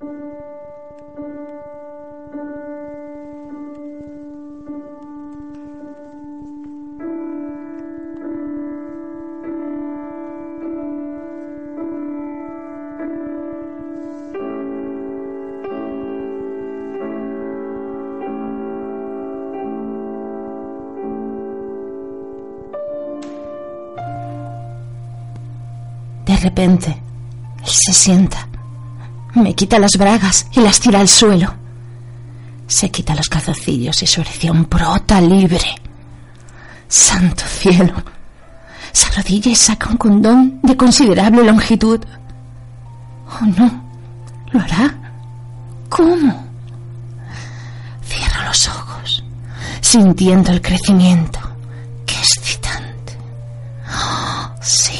De repente, él se sienta, me quita las bragas y las tira al suelo. Se quita los calzoncillos y su erección brota libre. Santo cielo. Se arrodilla y saca un condón de considerable longitud. Oh, no. ¿Lo hará? ¿Cómo? Cierra los ojos, sintiendo el crecimiento. ¡Qué excitante! Oh, sí.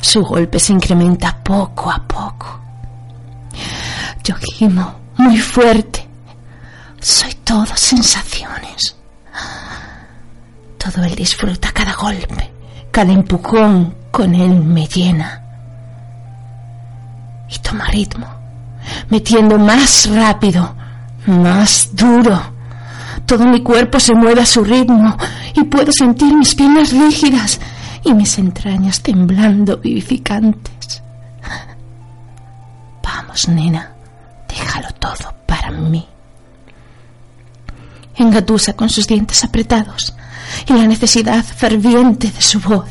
Su golpe se incrementa poco a poco. Muy fuerte. Soy todo sensaciones. Todo él disfruta cada golpe, cada empujón con él me llena. Y toma ritmo, metiendo más rápido, más duro. Todo mi cuerpo se mueve a su ritmo y puedo sentir mis piernas rígidas y mis entrañas temblando vivificantes. Vamos, nena, déjalo todo para mí. Engatusa con sus dientes apretados y la necesidad ferviente de su voz.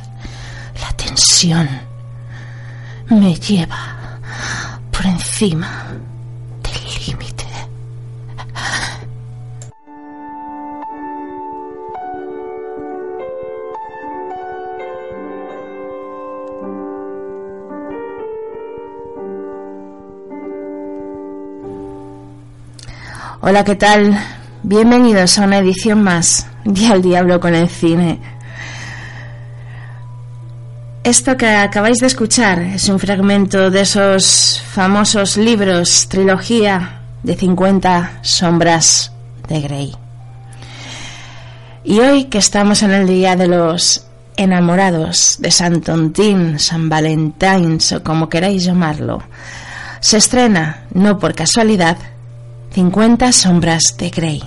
La tensión me lleva por encima del límite. Hola, ¿qué tal? Bienvenidos a una edición más de Al Diablo con el Cine. Esto que acabáis de escuchar es un fragmento de esos famosos libros, trilogía de 50 sombras de Grey. Y hoy que estamos en el día de los enamorados de San Tontín, San Valentín o como queráis llamarlo, se estrena, no por casualidad, 50 sombras de Grey.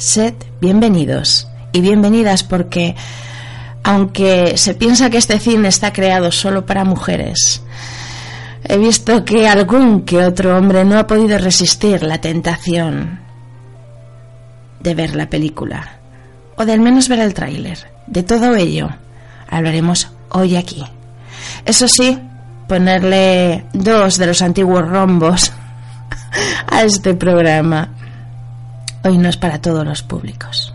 Sed bienvenidos y bienvenidas porque, aunque se piensa que este cine está creado solo para mujeres, he visto que algún que otro hombre no ha podido resistir la tentación de ver la película o de al menos ver el tráiler. De todo ello hablaremos hoy aquí. Eso sí, ponerle dos de los antiguos rombos a este programa. Hoy no es para todos los públicos.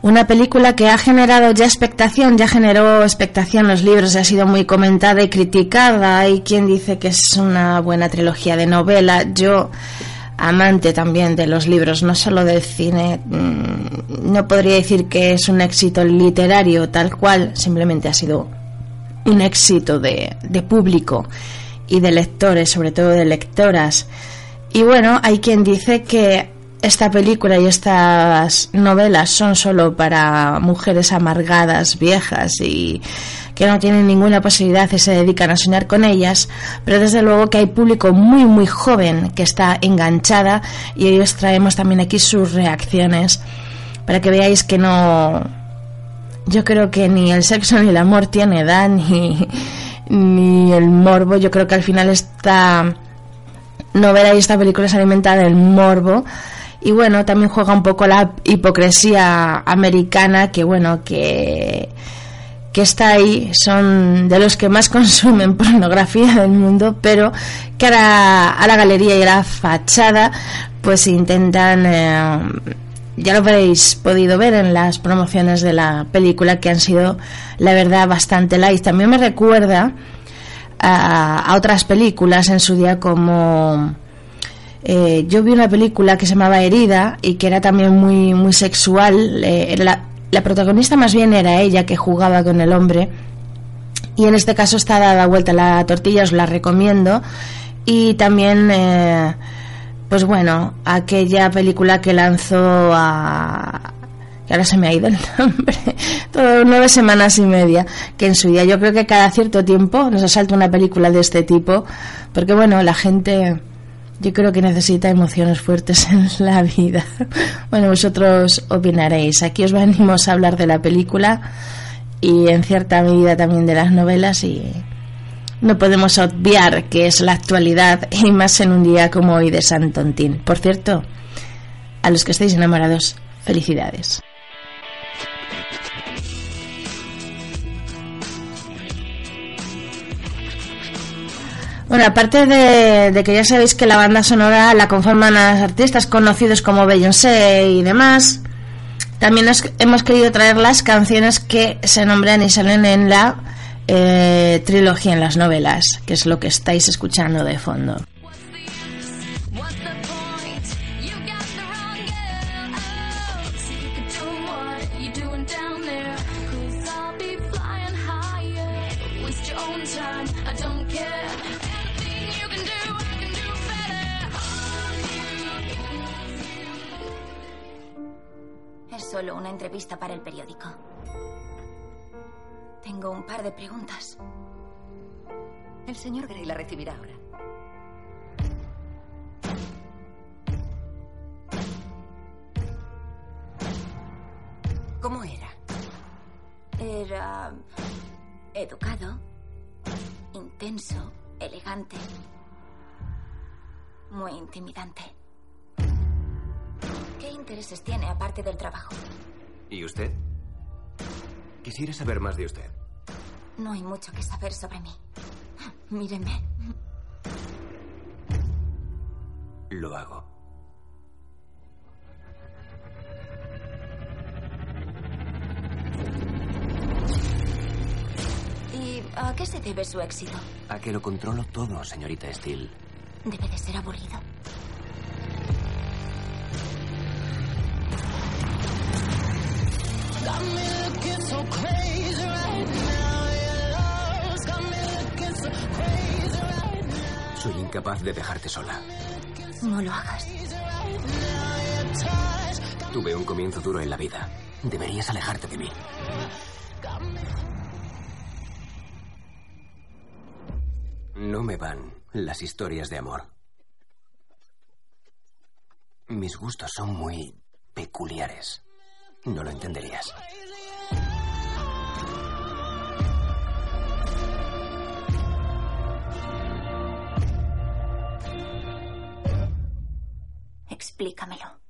Una película que ha generado ya expectación, ya generó expectación los libros, ha sido muy comentada y criticada. Hay quien dice que es una buena trilogía de novela. Yo amante también de los libros, no solo del cine. Mm, no podría decir que es un éxito literario tal cual, simplemente ha sido un éxito de, de público y de lectores, sobre todo de lectoras. Y bueno, hay quien dice que esta película y estas novelas son solo para mujeres amargadas, viejas y que no tienen ninguna posibilidad y se dedican a soñar con ellas, pero desde luego que hay público muy muy joven que está enganchada y hoy os traemos también aquí sus reacciones para que veáis que no yo creo que ni el sexo ni el amor tiene edad ni, ni el morbo, yo creo que al final esta novela y esta película se alimenta del morbo y bueno, también juega un poco la hipocresía americana que bueno, que que está ahí son de los que más consumen pornografía del mundo, pero que a la, galería y a la fachada pues intentan, eh, ya lo habréis podido ver en las promociones de la película, que han sido, la verdad, bastante light. También me recuerda a, otras películas en su día como... Eh, yo vi una película que se llamaba Herida y que era también muy muy sexual. Eh, la, protagonista más bien era ella que jugaba con el hombre y en este caso está dada vuelta la tortilla, os la recomiendo y también eh, pues bueno aquella película que lanzó a que ahora se me ha ido el nombre, todo nueve semanas y media, que en su día yo creo que cada cierto tiempo nos asalta una película de este tipo, porque bueno, la gente yo creo que necesita emociones fuertes en la vida. Bueno, vosotros opinaréis. Aquí os venimos a hablar de la película y en cierta medida también de las novelas y no podemos obviar que es la actualidad y más en un día como hoy de San Tontín. Por cierto, a los que estéis enamorados, felicidades. Bueno, aparte de, que ya sabéis que la banda sonora la conforman a artistas conocidos como Beyoncé y demás, también hemos querido traer las canciones que se nombran y salen en la eh, trilogía en las novelas, que es lo que estáis escuchando de fondo. Solo una entrevista para el periódico. Tengo un par de preguntas. El señor Gray la recibirá ahora. ¿Cómo era? Era educado, intenso, elegante, muy intimidante. ¿Qué intereses tiene aparte del trabajo? ¿Y usted? Quisiera saber más de usted. No hay mucho que saber sobre mí. Míreme. Lo hago. ¿Y a qué se debe su éxito? A que lo controlo todo, señorita Steele. Debe de ser aburrido. Soy incapaz de dejarte sola. No lo hagas. Tuve un comienzo duro en la vida. Deberías alejarte de mí. No me van las historias de amor. Mis gustos son muy peculiares. No lo entenderías. Explícamelo.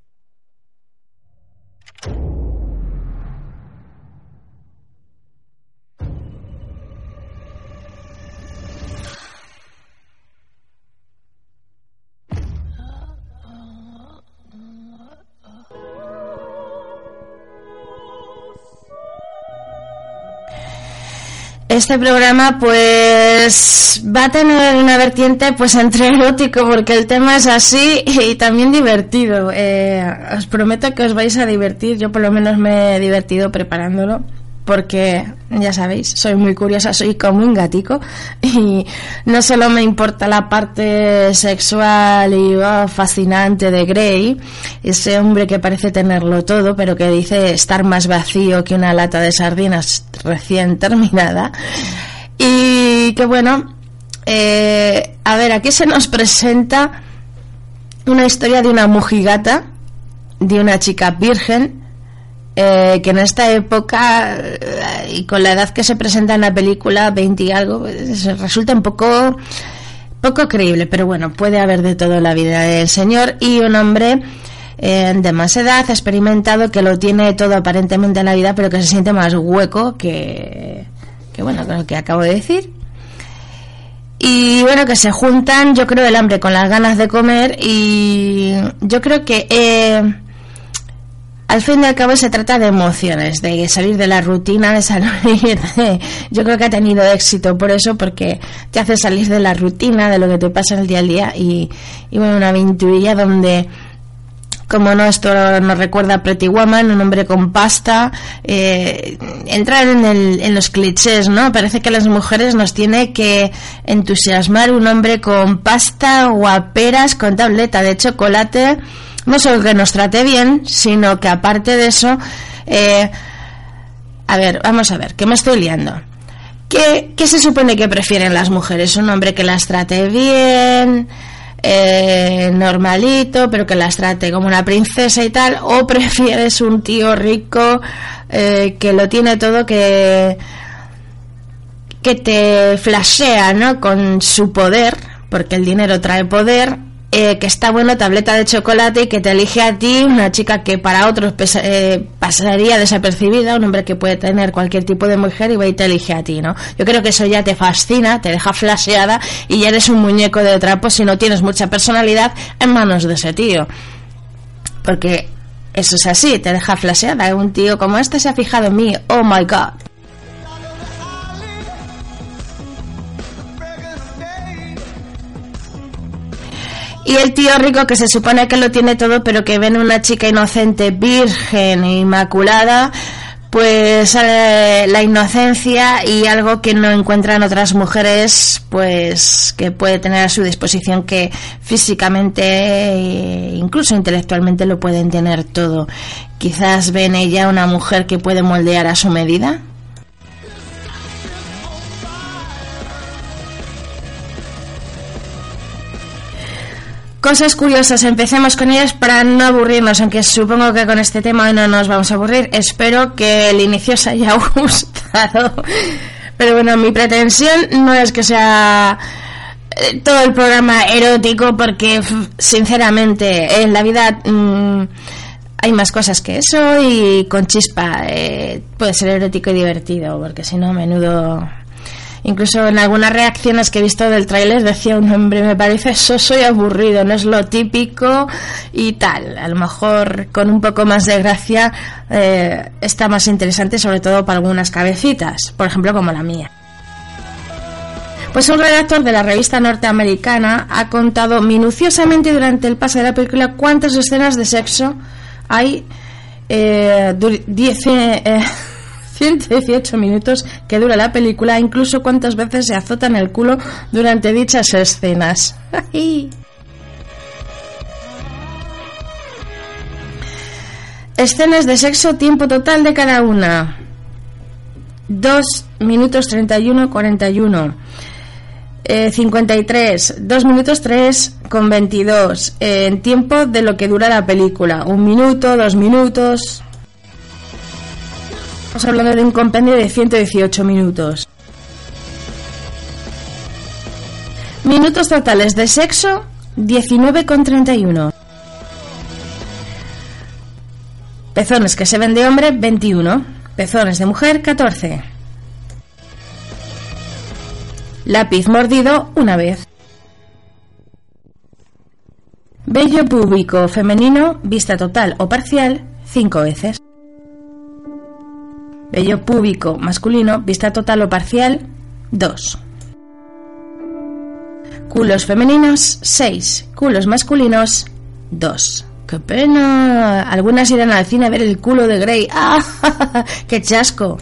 Este programa pues va a tener una vertiente pues entre erótico porque el tema es así y también divertido. Eh, os prometo que os vais a divertir, yo por lo menos me he divertido preparándolo porque ya sabéis, soy muy curiosa, soy como un gatico y no solo me importa la parte sexual y oh, fascinante de Grey, ese hombre que parece tenerlo todo, pero que dice estar más vacío que una lata de sardinas recién terminada. Y que bueno, eh, a ver, aquí se nos presenta una historia de una mujigata, de una chica virgen, eh, que en esta época eh, y con la edad que se presenta en la película, 20 y algo, pues, resulta un poco poco creíble, pero bueno, puede haber de todo la vida del señor y un hombre eh, de más edad, experimentado, que lo tiene todo aparentemente en la vida, pero que se siente más hueco que, que bueno, lo que acabo de decir. Y bueno, que se juntan, yo creo, el hambre con las ganas de comer y yo creo que al fin y al cabo se trata de emociones, de salir de la rutina, de salir. Yo creo que ha tenido éxito por eso, porque te hace salir de la rutina, de lo que te pasa en el día a día y, bueno, una aventurilla donde como no, esto nos recuerda a Pretty Woman, un hombre con pasta, eh, entrar en, el, en los clichés, ¿no? Parece que a las mujeres nos tiene que entusiasmar un hombre con pasta, guaperas, con tableta de chocolate, no solo que nos trate bien, sino que aparte de eso, eh, a ver, vamos a ver, que me estoy liando. ¿Qué, ¿Qué, se supone que prefieren las mujeres? Un hombre que las trate bien, eh, normalito, pero que las trate como una princesa y tal, o prefieres un tío rico eh, que lo tiene todo, que que te flashea, ¿no? Con su poder, porque el dinero trae poder, eh, que está bueno, tableta de chocolate y que te elige a ti, una chica que para otros eh, pasaría desapercibida, un hombre que puede tener cualquier tipo de mujer y va y te elige a ti, ¿no? Yo creo que eso ya te fascina, te deja flasheada y ya eres un muñeco de trapo si no tienes mucha personalidad en manos de ese tío. Porque eso es así, te deja flasheada. Un tío como este se ha fijado en mí, oh my god. Y el tío rico que se supone que lo tiene todo, pero que ven una chica inocente, virgen, inmaculada, pues eh, la inocencia y algo que no encuentran otras mujeres, pues que puede tener a su disposición que físicamente e incluso intelectualmente lo pueden tener todo. Quizás ven ella una mujer que puede moldear a su medida. Cosas curiosas, empecemos con ellas para no aburrirnos, aunque supongo que con este tema no nos vamos a aburrir. Espero que el inicio os haya gustado. Pero bueno, mi pretensión no es que sea eh, todo el programa erótico, porque sinceramente en la vida mm, hay más cosas que eso y con chispa eh, puede ser erótico y divertido, porque si no, menudo Incluso en algunas reacciones que he visto del tráiler decía un hombre, me parece eso soy aburrido, no es lo típico y tal. A lo mejor con un poco más de gracia eh, está más interesante, sobre todo para algunas cabecitas, por ejemplo como la mía. Pues un redactor de la revista norteamericana ha contado minuciosamente durante el pase de la película cuántas escenas de sexo hay. Eh, 118 minutos que dura la película, incluso cuántas veces se azotan el culo durante dichas escenas. Escenas de sexo, tiempo total de cada una. 2 minutos 31, 41. 53, 2 minutos 3 con 22. en tiempo de lo que dura la película. Un minuto, dos minutos. Estamos hablando de un compendio de 118 minutos. Minutos totales de sexo, 19,31. Pezones que se ven de hombre, 21. Pezones de mujer, 14. Lápiz mordido, una vez. Bello público femenino, vista total o parcial, 5 veces. Vello púbico masculino, vista total o parcial, 2. Culos femeninos, 6. Culos masculinos, 2. ¡Qué pena! Algunas irán al cine a ver el culo de Grey. ¡Ah! ¡Qué chasco!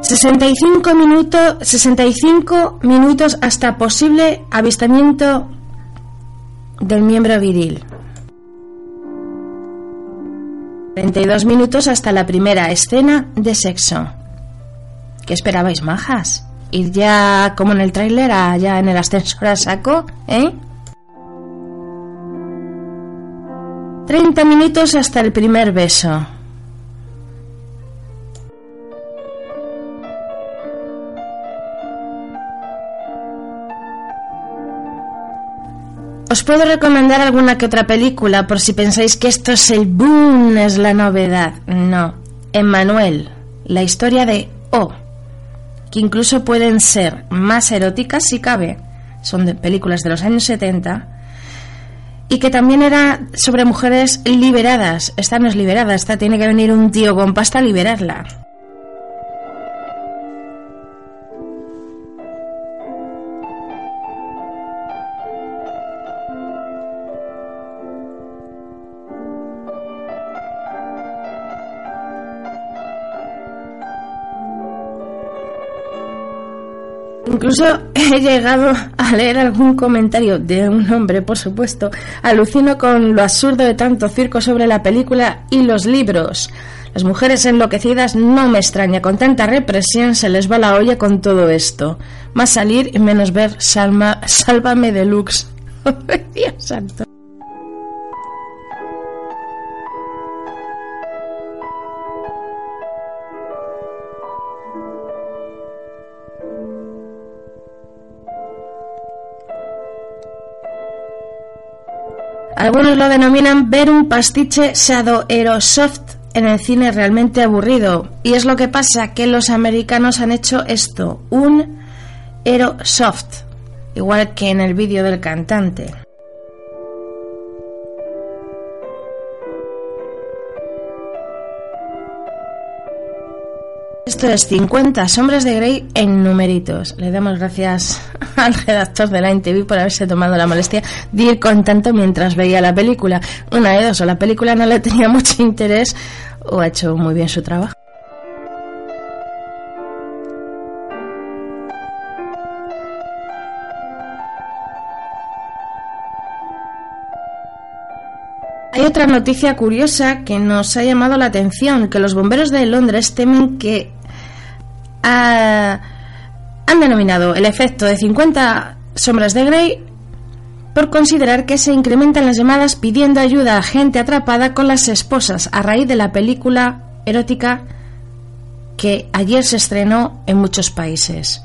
65 minutos, 65 minutos hasta posible avistamiento del miembro viril. 32 minutos hasta la primera escena de sexo. ¿Qué esperabais, majas? ¿Ir ya como en el tráiler, allá en el ascensor a saco? ¿Eh? 30 minutos hasta el primer beso. Os puedo recomendar alguna que otra película por si pensáis que esto es el boom, es la novedad. No. Emmanuel, la historia de O, que incluso pueden ser más eróticas si cabe. Son de películas de los años 70 y que también era sobre mujeres liberadas. Esta no es liberada, esta tiene que venir un tío con pasta a liberarla. Incluso he llegado a leer algún comentario de un hombre, por supuesto. Alucino con lo absurdo de tanto circo sobre la película y los libros. Las mujeres enloquecidas no me extraña, con tanta represión se les va la olla con todo esto. Más salir y menos ver Salma, Sálvame Deluxe. Dios santo. Algunos lo denominan ver un pastiche Shadow Aerosoft en el cine realmente aburrido. Y es lo que pasa, que los americanos han hecho esto, un Aerosoft, igual que en el vídeo del cantante. Esto es 50 sombras de Grey en numeritos. Le damos gracias al redactor de la NTV por haberse tomado la molestia de ir con tanto mientras veía la película. Una de dos, o la película no le tenía mucho interés o ha hecho muy bien su trabajo. Hay otra noticia curiosa que nos ha llamado la atención, que los bomberos de Londres temen que han denominado el efecto de 50 sombras de Grey por considerar que se incrementan las llamadas pidiendo ayuda a gente atrapada con las esposas a raíz de la película erótica que ayer se estrenó en muchos países.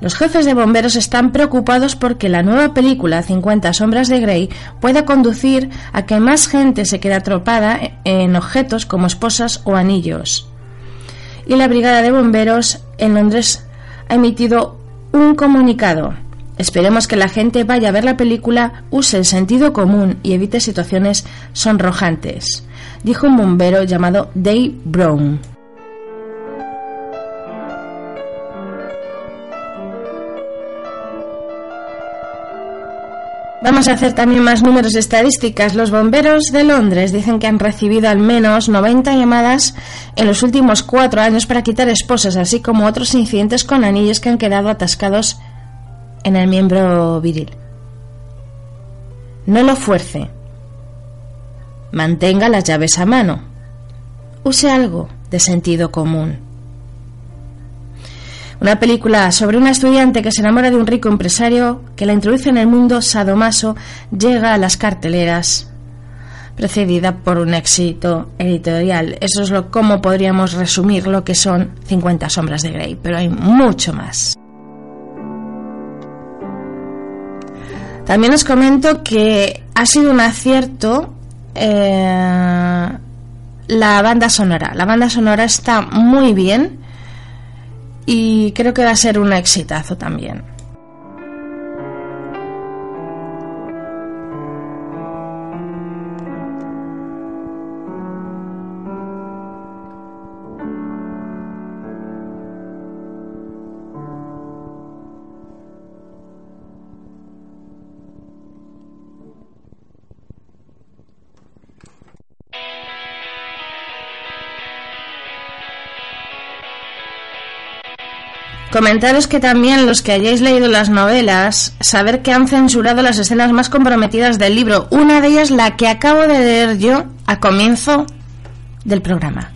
Los jefes de bomberos están preocupados porque la nueva película 50 sombras de Grey pueda conducir a que más gente se quede atrapada en objetos como esposas o anillos y la Brigada de Bomberos en Londres ha emitido un comunicado. Esperemos que la gente vaya a ver la película, use el sentido común y evite situaciones sonrojantes, dijo un bombero llamado Dave Brown. Vamos a hacer también más números estadísticas. Los bomberos de Londres dicen que han recibido al menos 90 llamadas en los últimos cuatro años para quitar esposas, así como otros incidentes con anillos que han quedado atascados en el miembro viril. No lo fuerce. Mantenga las llaves a mano. Use algo de sentido común. Una película sobre una estudiante que se enamora de un rico empresario que la introduce en el mundo sadomaso llega a las carteleras precedida por un éxito editorial. Eso es lo cómo podríamos resumir lo que son 50 sombras de Grey, pero hay mucho más. También os comento que ha sido un acierto eh, la banda sonora. La banda sonora está muy bien y creo que va a ser un exitazo también. Comentaros que también los que hayáis leído las novelas, saber que han censurado las escenas más comprometidas del libro, una de ellas la que acabo de leer yo a comienzo del programa.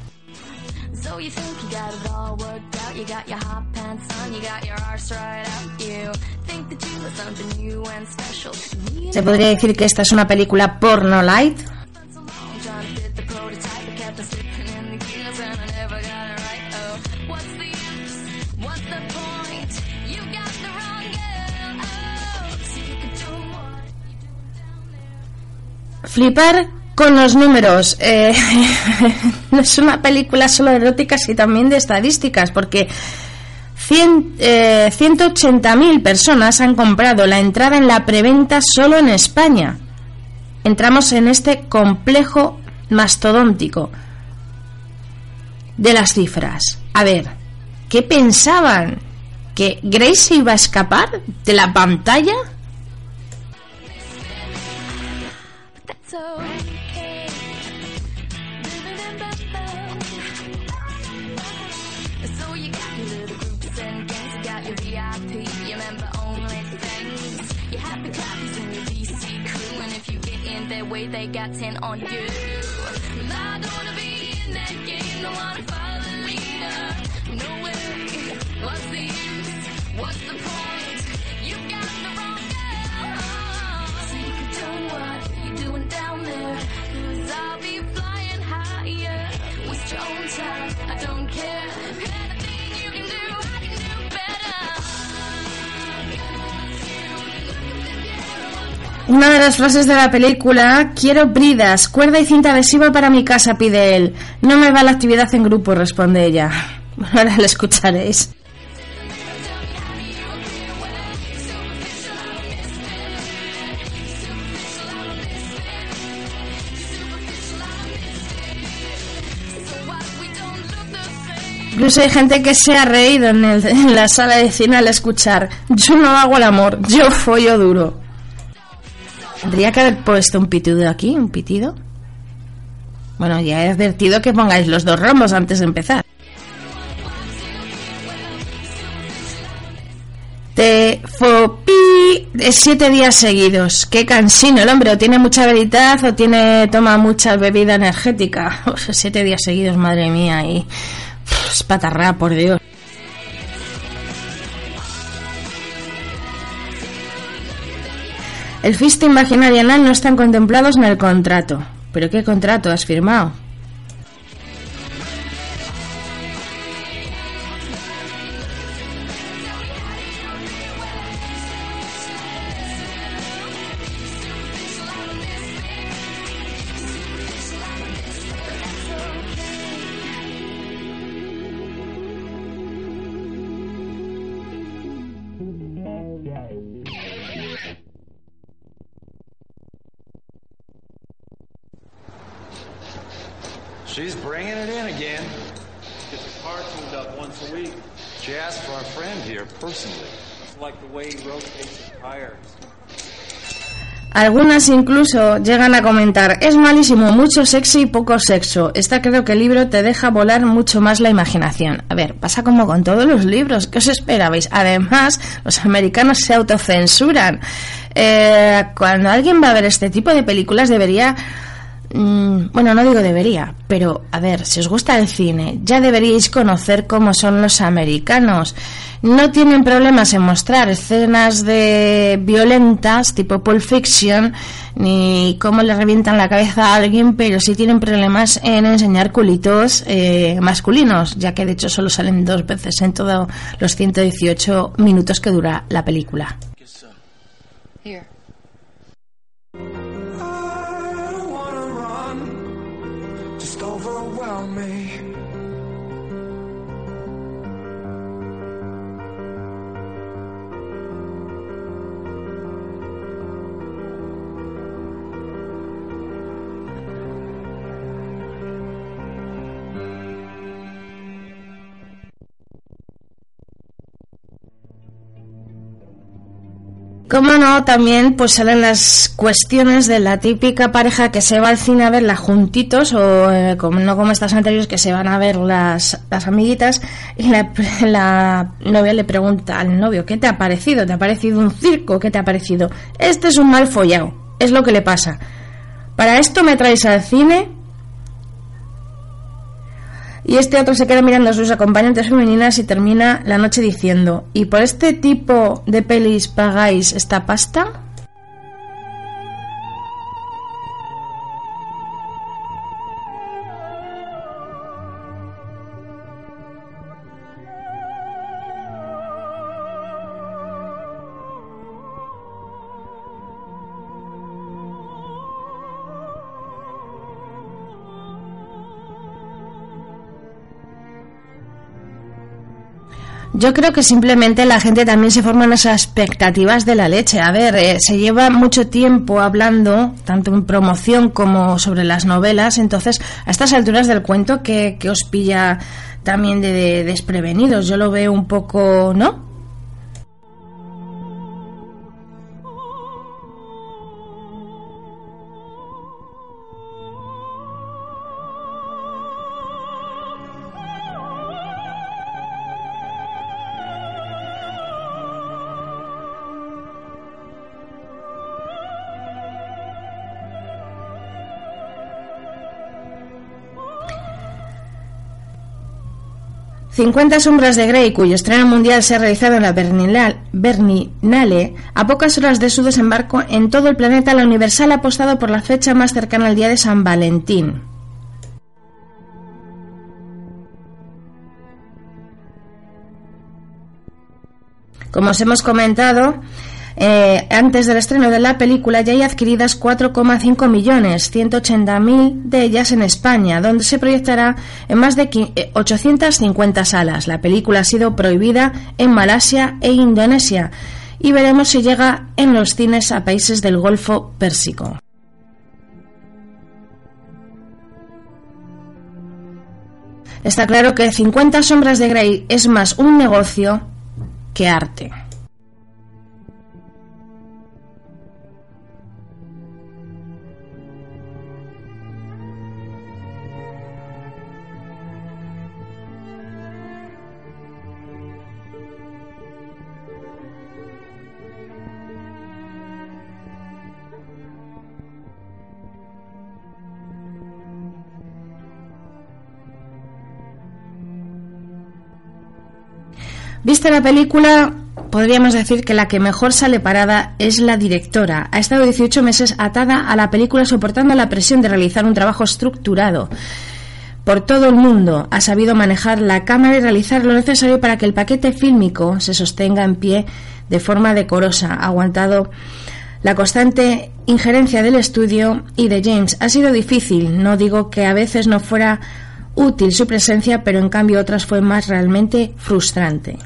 Se podría decir que esta es una película porno light, flipar con los números. Eh, no es una película solo erótica, sino también de estadísticas, porque 180.000 eh, personas han comprado la entrada en la preventa solo en España. Entramos en este complejo mastodóntico de las cifras. A ver, ¿qué pensaban? ¿Que Grace iba a escapar de la pantalla? Way, they got 10 on you. I don't wanna be in that game, don't wanna follow the leader. No way, what's the use? What's the point? You got the wrong girl. So you can what you doing down there. Cause I'll be flying higher. Waste your own time, I don't care. Una de las frases de la película, quiero bridas, cuerda y cinta adhesiva para mi casa, pide él. No me va la actividad en grupo, responde ella. Ahora lo escucharéis. Incluso hay gente que se ha reído en, el- en la sala de cine al escuchar Yo no hago el amor, yo follo duro. Tendría que haber puesto un pitido aquí, un pitido. Bueno, ya he advertido que pongáis los dos rombos antes de empezar. Te fopi de siete días seguidos. Qué cansino el hombre. O tiene mucha veridad o tiene toma mucha bebida energética. O sea, siete días seguidos, madre mía. Y es patarrá, por Dios. El fisting vaginal y anal no están contemplados en el contrato. ¿Pero qué contrato has firmado? Algunas incluso llegan a comentar, es malísimo, mucho sexo y poco sexo. Esta creo que el libro te deja volar mucho más la imaginación. A ver, pasa como con todos los libros, ¿qué os esperabais? Además, los americanos se autocensuran. Eh, cuando alguien va a ver este tipo de películas debería... mm, Bueno, no digo debería, pero a ver, si os gusta el cine, ya deberíais conocer cómo son los americanos. No tienen problemas en mostrar escenas de violentas, tipo Pulp Fiction, ni cómo le revientan la cabeza a alguien, pero sí tienen problemas en enseñar culitos eh, masculinos, ya que de hecho solo salen dos veces en todos los 118 minutos que dura la película. Here. Como no, también pues salen las cuestiones de la típica pareja que se va al cine a verla juntitos o eh, como, no como estas anteriores que se van a ver las, las amiguitas y la, la novia le pregunta al novio, ¿qué te ha parecido? ¿Te ha parecido un circo? ¿Qué te ha parecido? Este es un mal follado, es lo que le pasa. Para esto me traéis al cine y este otro se queda mirando a sus acompañantes femeninas y termina la noche diciendo, ¿y por este tipo de pelis pagáis esta pasta? Yo creo que simplemente la gente también se forma unas expectativas de la leche. A ver, eh, se lleva mucho tiempo hablando, tanto en promoción como sobre las novelas, entonces a estas alturas del cuento que, que os pilla también de, de desprevenidos. Yo lo veo un poco, ¿no? 50 sombras de Grey, cuyo estreno mundial se ha realizado en la Berninal- Berninale, a pocas horas de su desembarco en todo el planeta, la Universal ha apostado por la fecha más cercana al día de San Valentín. Como os hemos comentado, eh, antes del estreno de la película ya hay adquiridas 4,5 millones, 180.000 de ellas en España, donde se proyectará en más de qui- eh, 850 salas. La película ha sido prohibida en Malasia e Indonesia y veremos si llega en los cines a países del Golfo Pérsico. Está claro que 50 sombras de Grey es más un negocio que arte. Vista la película, podríamos decir que la que mejor sale parada es la directora. Ha estado 18 meses atada a la película soportando la presión de realizar un trabajo estructurado. Por todo el mundo ha sabido manejar la cámara y realizar lo necesario para que el paquete fílmico se sostenga en pie de forma decorosa. Aguantado la constante injerencia del estudio y de James. Ha sido difícil, no digo que a veces no fuera útil su presencia, pero en cambio otras fue más realmente frustrante.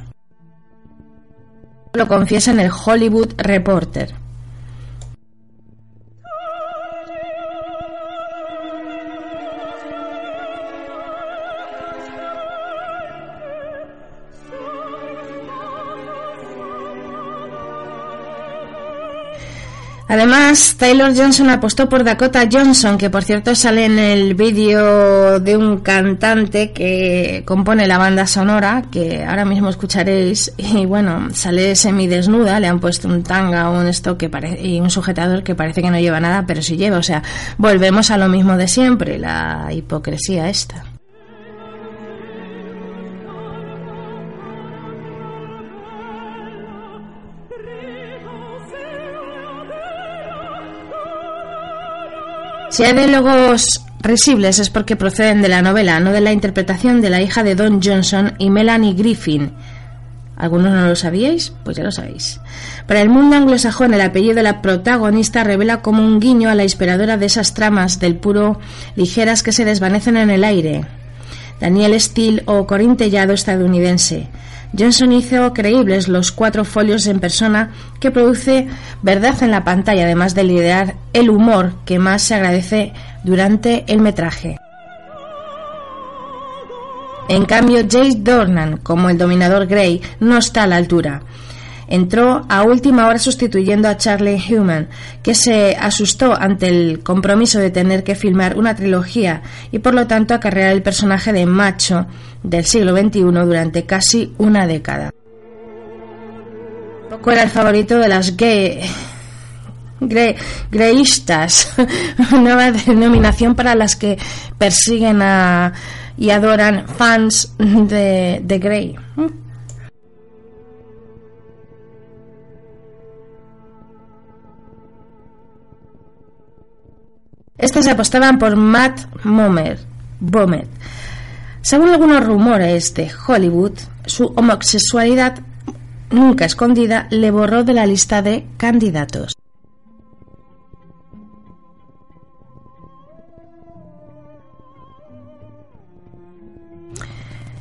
Lo confiesa en el Hollywood Reporter. Además, Taylor Johnson apostó por Dakota Johnson, que por cierto sale en el vídeo de un cantante que compone la banda sonora, que ahora mismo escucharéis, y bueno, sale semidesnuda, le han puesto un tanga un esto que parece, y un sujetador que parece que no lleva nada, pero sí lleva, o sea, volvemos a lo mismo de siempre, la hipocresía esta. Si hay diálogos risibles es porque proceden de la novela, no de la interpretación de la hija de Don Johnson y Melanie Griffin. ¿Algunos no lo sabíais? Pues ya lo sabéis. Para el mundo anglosajón, el apellido de la protagonista revela como un guiño a la inspiradora de esas tramas del puro ligeras que se desvanecen en el aire. Daniel Steele o Tellado estadounidense. Johnson hizo creíbles los cuatro folios en persona que produce verdad en la pantalla, además de liderar el humor que más se agradece durante el metraje. En cambio, Jay Dornan, como el dominador Grey, no está a la altura. Entró a última hora sustituyendo a Charlie Human, que se asustó ante el compromiso de tener que filmar una trilogía y por lo tanto acarrear el personaje de macho del siglo XXI durante casi una década. Poco era el favorito de las gay, gre- greyistas, nueva denominación para las que persiguen a, y adoran fans de Grey. Estas apostaban por Matt Bomer. Bomer. Según algunos rumores de Hollywood, su homosexualidad nunca escondida le borró de la lista de candidatos.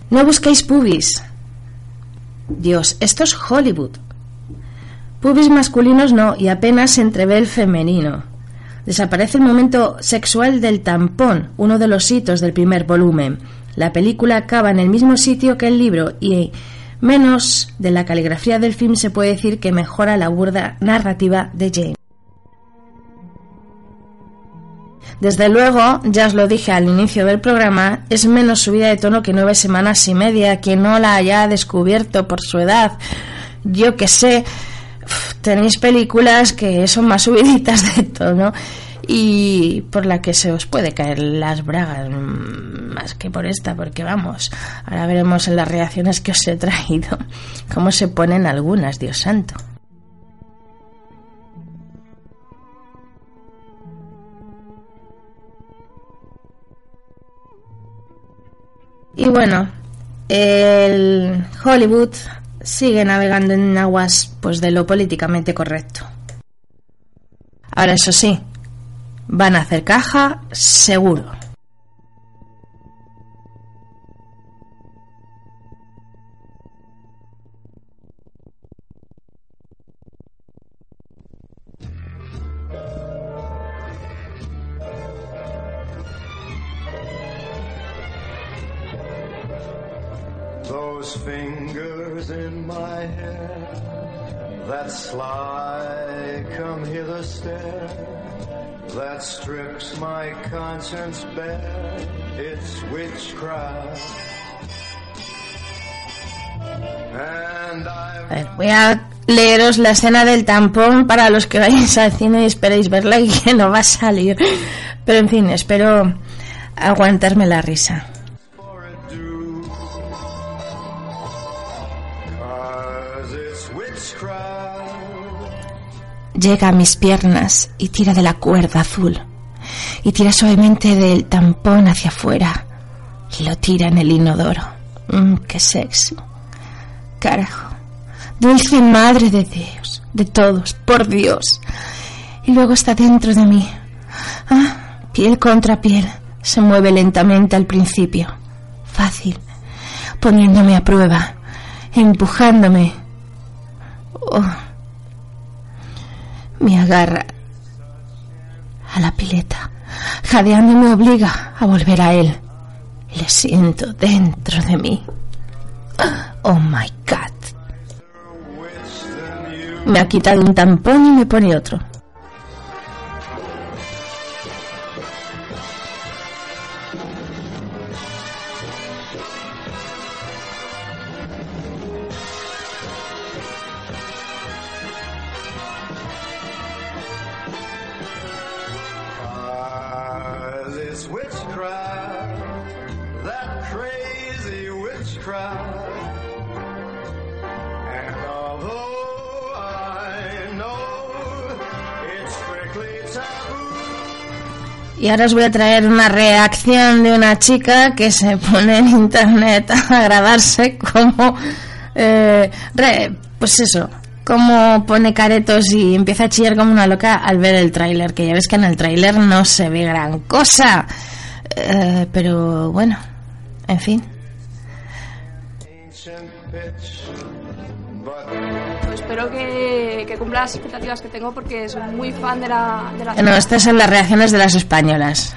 No busquéis pubis. Dios, esto es Hollywood. Pubis masculinos no, y apenas se entrevé el femenino. Desaparece el momento sexual del tampón, uno de los hitos del primer volumen. La película acaba en el mismo sitio que el libro y menos de la caligrafía del film se puede decir que mejora la burda narrativa de James. Desde luego, ya os lo dije al inicio del programa, es menos subida de tono que nueve semanas y media. Quien no la haya descubierto por su edad, yo que sé, tenéis películas que son más subiditas de tono y por la que se os puede caer las bragas más que por esta, porque vamos, ahora veremos en las reacciones que os he traído cómo se ponen algunas, Dios santo. Y bueno, el Hollywood sigue navegando en aguas pues de lo políticamente correcto. Ahora eso sí, van a hacer caja seguro. Fingers in my hair, that sly come hither stare, that strips my conscience bare, it's witchcraft. And I A ver, voy a leeros la escena del tampón para los que vayáis al cine y esperéis verla y que no va a salir. Pero en fin, espero aguantarme la risa. Llega a mis piernas y tira de la cuerda azul. Y tira suavemente del tampón hacia afuera. Y lo tira en el inodoro. Mmm, qué sexo. Carajo. Dulce madre de Dios. De todos. Por Dios. Y luego está dentro de mí. Ah, piel contra piel. Se mueve lentamente al principio. Fácil. Poniéndome a prueba. Empujándome. Oh me agarra a la pileta, jadeando me obliga a volver a él. Le siento dentro de mí. Oh my god. Me ha quitado un tampón y me pone otro. Ahora os voy a traer una reacción de una chica que se pone en internet a grabarse como... eh, pues eso, como pone caretos y empieza a chillar como una loca al ver el tráiler, que ya ves que en el tráiler no se ve gran cosa. Eh, pero bueno, en fin. Que, cumpla las expectativas que tengo porque soy muy fan de la, de la No, estas son las reacciones de las españolas.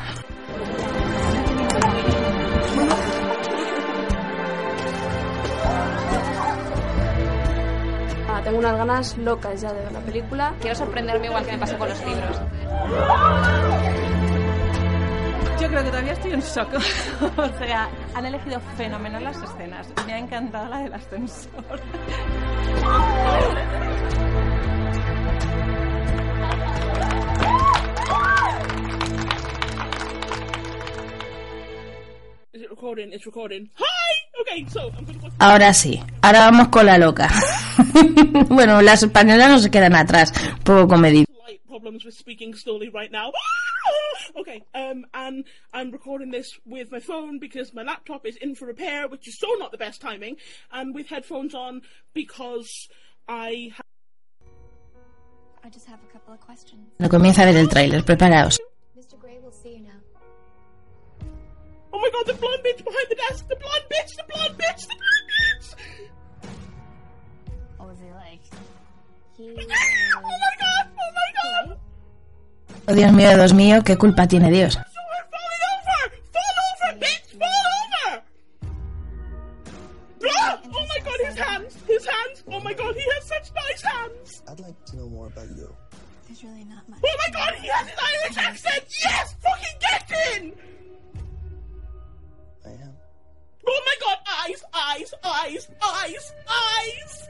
Ah, Tengo unas ganas locas ya de ver la película. Quiero sorprenderme igual que me pasa con los libros. Yo creo que todavía estoy en shock. o sea, han elegido fenomenal las escenas. Me ha encantado la del ascensor. Recording? It's recording. Hi! Okay, so I'm gonna watch Ahora sí, ahora vamos con la loca. bueno, las españolas no se quedan atrás, un poco comedido. problems with speaking slowly right now. okay, um, and I'm recording this with my phone because my laptop is in for repair, which is so not the best timing, and with headphones on because I ha- I just have a couple of questions. No comienza a ver el tráiler, preparaos. Mr. Gray will see you now. Oh my god, the blonde bitch behind the desk! The blonde bitch! The blonde bitch! The blonde bitch! What was he like? He Oh my god! Oh my god! Oh Dios mío, Dios mío, ¿qué culpa tiene Dios? So over! Fall over, bitch! Fall over! Oh my god, his hands! His hands! Oh my god, he has such nice hands! I'd like to know more about you. There's really not much. Oh my god, he has an Irish accent! Yes! Fucking get in! Oh my god, eyes, eyes, eyes, eyes, eyes!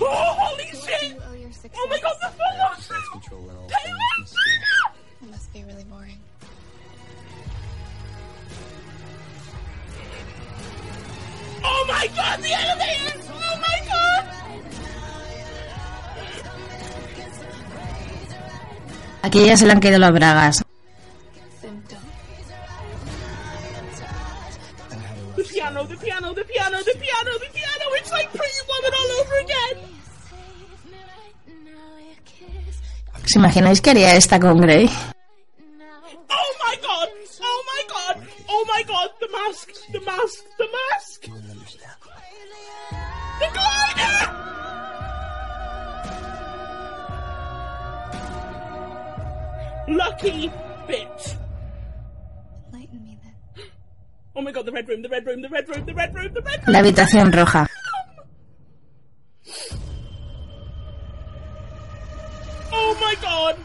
Oh, holy shit! Oh my god, the full one! It must be really boring. Oh my god, the elevators! Oh my god! Aquí ya se le han quedado las bragas. Piano, the piano, the piano, the piano, the piano! It's like Pretty Woman all over again! ¿Os imagináis que haría esta con Grey? Oh my god! Oh my god! Oh my god! The mask! The mask! The mask! The glider! Lucky bitch! Lighten me then. Oh my god, the red room, the red room, the red room, the red room, the red room! La habitación roja. Oh my god!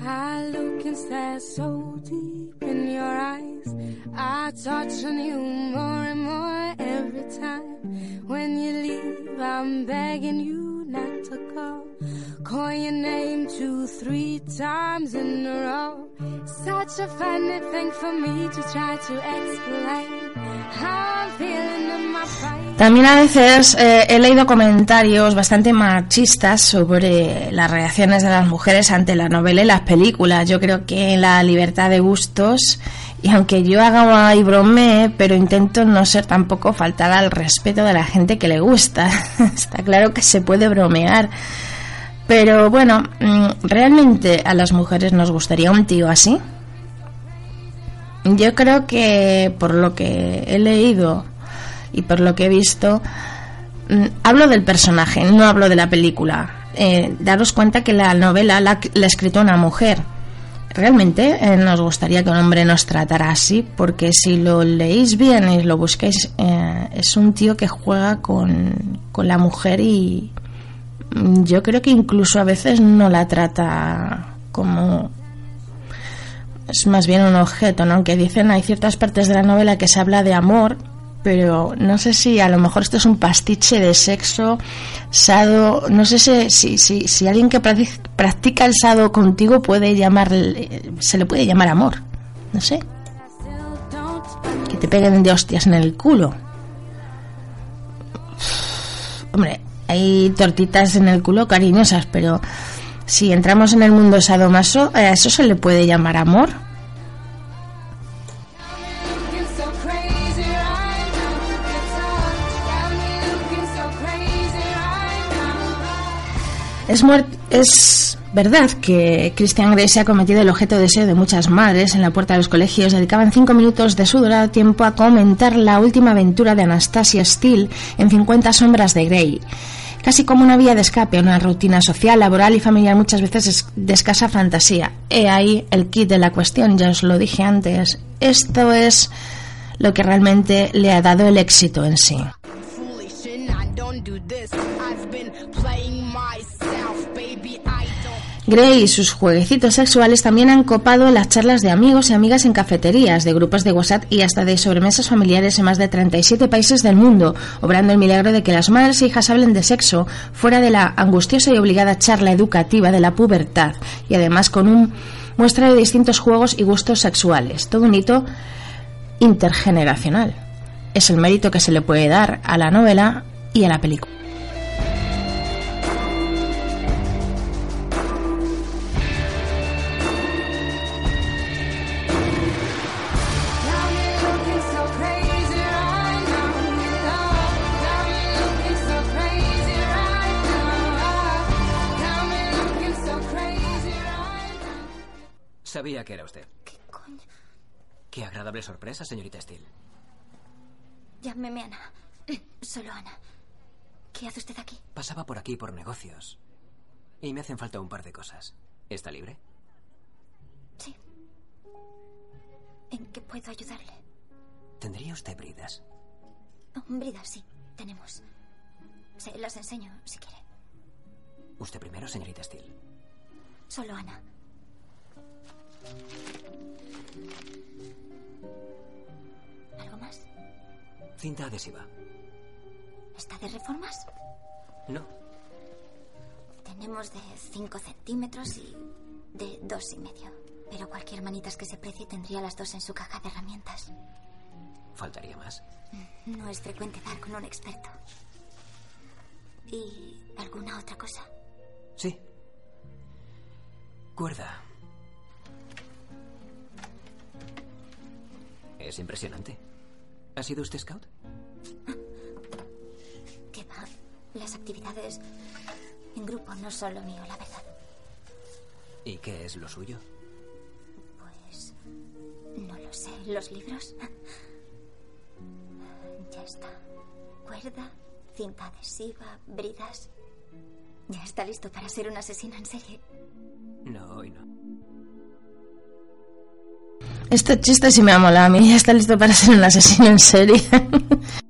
I look and stare so deep in your eyes. I touch on you more and more every time. When you leave, I'm begging you not to go. Call your name two, me to try to explain how. También a veces eh, he leído comentarios bastante machistas sobre las reacciones de las mujeres ante la novela y las películas. Yo creo que la libertad de gustos, y aunque yo haga y bromee, pero intento no ser tampoco faltada al respeto de la gente que le gusta. Está claro que se puede bromear. Pero bueno, mm, ¿realmente a las mujeres nos gustaría un tío así? Yo creo que por lo que he leído y por lo que he visto, mm, hablo del personaje, no hablo de la película. Eh, daros cuenta que la novela la, ha escrito una mujer. Realmente eh, nos gustaría que un hombre nos tratara así, porque si lo leéis bien y lo busquáis, eh, es un tío que juega con, con la mujer y yo creo que incluso a veces no la trata como es más bien un objeto, ¿no? Aunque dicen hay ciertas partes de la novela que se habla de amor, pero no sé si a lo mejor esto es un pastiche de sexo, sado, no sé si, si, si, si alguien que practic- practica el sado contigo puede llamar, se le puede llamar amor, no sé, que te peguen de hostias en el culo. Hombre, hay tortitas en el culo cariñosas, pero si entramos en el mundo sadomaso, ¿a eso se le puede llamar amor? Es, es verdad que Christian Grey se ha cometido el objeto de deseo de muchas madres. En la puerta de los colegios dedicaban cinco minutos de su dorado tiempo a comentar la última aventura de Anastasia Steele en 50 sombras de Grey. Casi como una vía de escape, una rutina social, laboral y familiar muchas veces es de escasa fantasía. He ahí el kit de la cuestión, ya os lo dije antes. Esto es lo que realmente le ha dado el éxito en sí. Grey y sus jueguecitos sexuales también han copado las charlas de amigos y amigas en cafeterías, de grupos de WhatsApp y hasta de sobremesas familiares en más de 37 países del mundo, obrando el milagro de que las madres e hijas hablen de sexo fuera de la angustiosa y obligada charla educativa de la pubertad y además con un muestra de distintos juegos y gustos sexuales. Todo un hito intergeneracional. Es el mérito que se le puede dar a la novela y a la película. Sabía que era usted. ¿Qué coño? Qué agradable sorpresa, señorita Steele. Llámeme Ana. Solo Ana. ¿Qué hace usted aquí? Pasaba por aquí por negocios. Y me hacen falta un par de cosas. ¿Está libre? Sí. ¿En qué puedo ayudarle? ¿Tendría usted bridas? Oh, bridas, sí. Tenemos. Se las enseño si quiere. Usted primero, señorita Steele. Solo Ana. ¿Algo más? Cinta adhesiva. ¿Está de reformas? No. Tenemos de 5 centímetros y de dos y medio. Pero cualquier manitas que se precie tendría las dos en su caja de herramientas. Faltaría más. No es frecuente dar con un experto. ¿Y alguna otra cosa? Sí. Cuerda. Es impresionante. ¿Ha sido usted scout? ¿Qué va? Las actividades en grupo no son lo mío, la verdad. ¿Y qué es lo suyo? Pues no lo sé. ¿Los libros? Ya está. Cuerda, cinta adhesiva, bridas. Ya está listo para ser un asesino en serie. No, hoy no. Este chiste sí me ha molado a mí. Ya está listo para ser un asesino en serie.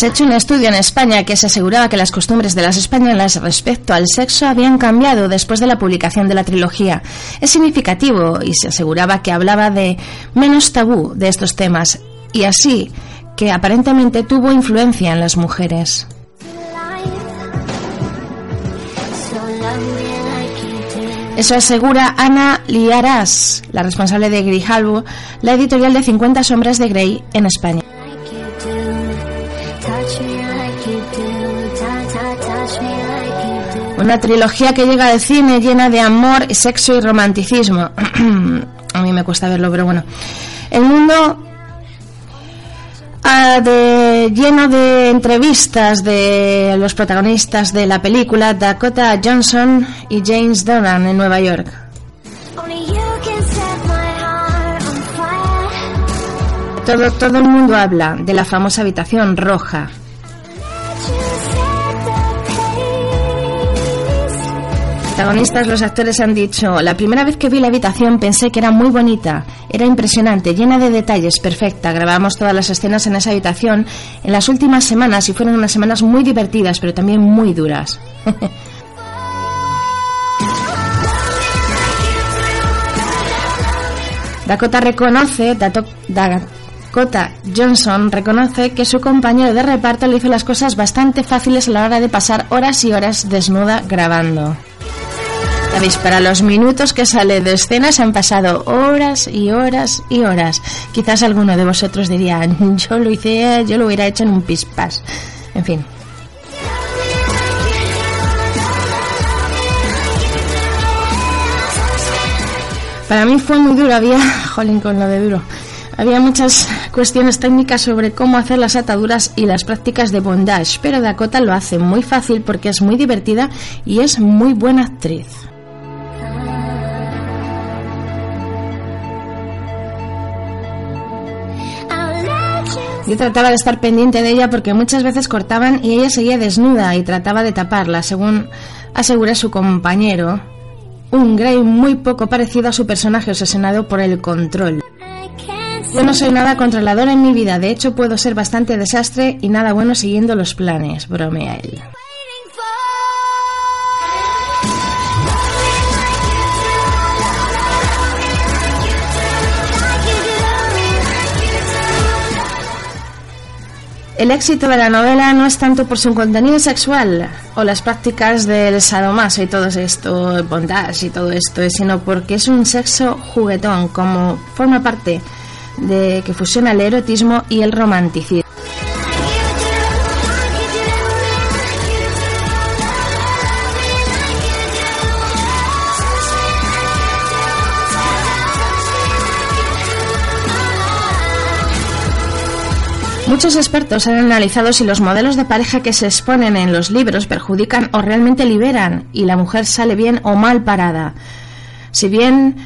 Se ha hecho un estudio en España que se aseguraba que las costumbres de las españolas respecto al sexo habían cambiado después de la publicación de la trilogía. Es significativo y se aseguraba que hablaba de menos tabú de estos temas y así que aparentemente tuvo influencia en las mujeres. Eso asegura Ana Liaras, la responsable de Grijalvo, la editorial de 50 sombras de Grey en España. Una trilogía que llega al cine llena de amor, sexo y romanticismo. A mí me cuesta verlo, pero bueno. El mundo ah, de- lleno de entrevistas de los protagonistas de la película Dakota Johnson y James Doran en Nueva York. Todo, todo el mundo habla de la famosa habitación roja. Protagonistas, los actores han dicho, la primera vez que vi la habitación pensé que era muy bonita, era impresionante, llena de detalles, perfecta. Grabamos todas las escenas en esa habitación en las últimas semanas y fueron unas semanas muy divertidas, pero también muy duras. Dakota reconoce, Dakota Johnson reconoce que su compañero de reparto le hizo las cosas bastante fáciles a la hora de pasar horas y horas desnuda grabando. Sabéis, para los minutos que sale de escena se han pasado horas y horas y horas. Quizás alguno de vosotros diría, yo lo hice, yo lo hubiera hecho en un pispás. En fin. Para mí fue muy duro, había, jolín con lo de duro, había muchas cuestiones técnicas sobre cómo hacer las ataduras y las prácticas de bondage, pero Dakota lo hace muy fácil porque es muy divertida y es muy buena actriz. Yo trataba de estar pendiente de ella porque muchas veces cortaban y ella seguía desnuda y trataba de taparla, según asegura su compañero, un Grey muy poco parecido a su personaje obsesionado por el control. Yo no soy nada controladora en mi vida, de hecho puedo ser bastante desastre y nada bueno siguiendo los planes, bromea él. El éxito de la novela no es tanto por su contenido sexual o las prácticas del sadomaso y todo esto, bondage y todo esto, sino porque es un sexo juguetón, como forma parte de que fusiona el erotismo y el romanticismo. Muchos expertos han analizado si los modelos de pareja que se exponen en los libros perjudican o realmente liberan y la mujer sale bien o mal parada. Si bien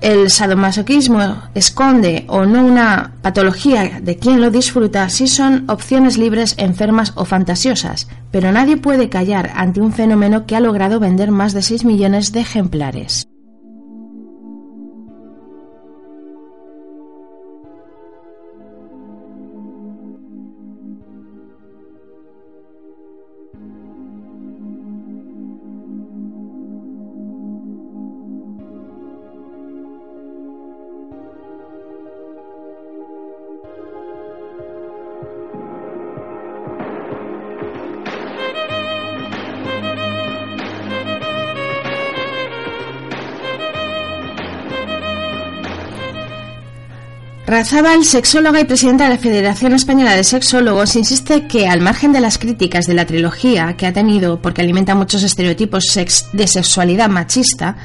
el sadomasoquismo esconde o no una patología de quien lo disfruta, sí son opciones libres, enfermas o fantasiosas, pero nadie puede callar ante un fenómeno que ha logrado vender más de 6 millones de ejemplares. Razabal, sexóloga y presidenta de la Federación Española de Sexólogos, insiste que, al margen de las críticas de la trilogía que ha tenido porque alimenta muchos estereotipos de sexualidad machista,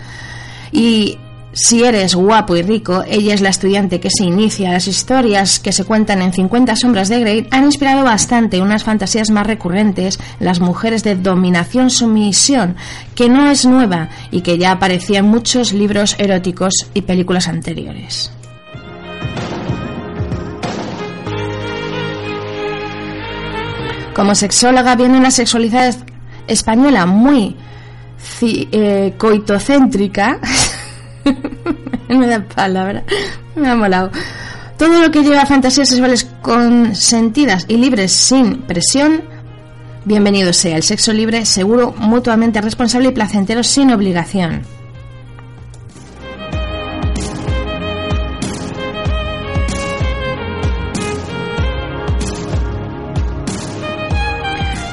y si eres guapo y rico, ella es la estudiante que se inicia, las historias que se cuentan en 50 sombras de Grey han inspirado bastante unas fantasías más recurrentes, las mujeres de dominación-sumisión, que no es nueva y que ya aparecía en muchos libros eróticos y películas anteriores. Como sexóloga viene una sexualidad española muy eh, coitocéntrica. me da palabra. Me ha molado. Todo lo que lleva a fantasías sexuales consentidas y libres sin presión. Bienvenido sea el sexo libre, seguro, mutuamente responsable y placentero sin obligación.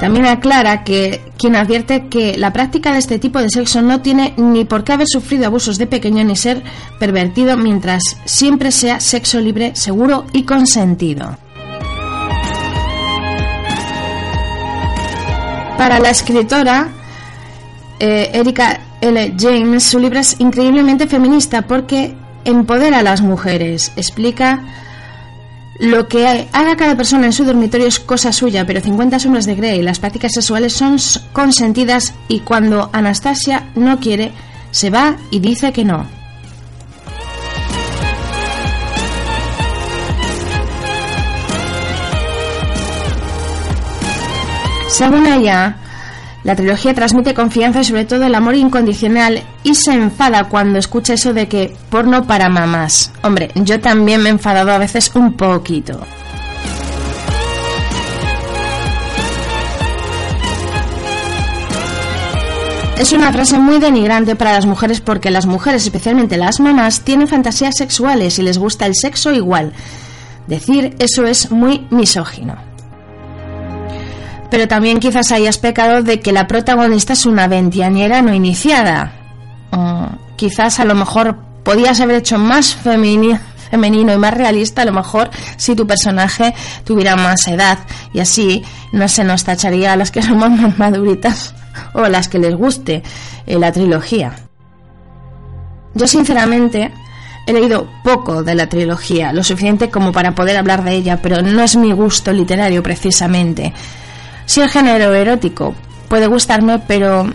También aclara que quien advierte que la práctica de este tipo de sexo no tiene ni por qué haber sufrido abusos de pequeño ni ser pervertido mientras siempre sea sexo libre, seguro y consentido. Para la escritora eh, Erika L. James, su libro es increíblemente feminista porque empodera a las mujeres, explica lo que haga cada persona en su dormitorio es cosa suya, pero 50 sombras de Grey, las prácticas sexuales son consentidas y cuando Anastasia no quiere, se va y dice que no. Según ella, la trilogía transmite confianza y sobre todo el amor incondicional y se enfada cuando escucha eso de que porno para mamás. Hombre, yo también me he enfadado a veces un poquito. Es una frase muy denigrante para las mujeres porque las mujeres, especialmente las mamás, tienen fantasías sexuales y les gusta el sexo igual. Decir eso es muy misógino. Pero también quizás hayas pecado de que la protagonista es una veinteañera no iniciada. Mm, quizás a lo mejor podías haber hecho más femenino y más realista, a lo mejor si tu personaje tuviera más edad y así no se nos tacharía a las que somos más maduritas o a las que les guste eh, la trilogía. Yo sinceramente he leído poco de la trilogía, lo suficiente como para poder hablar de ella, pero no es mi gusto literario precisamente. Si el género erótico puede gustarme, pero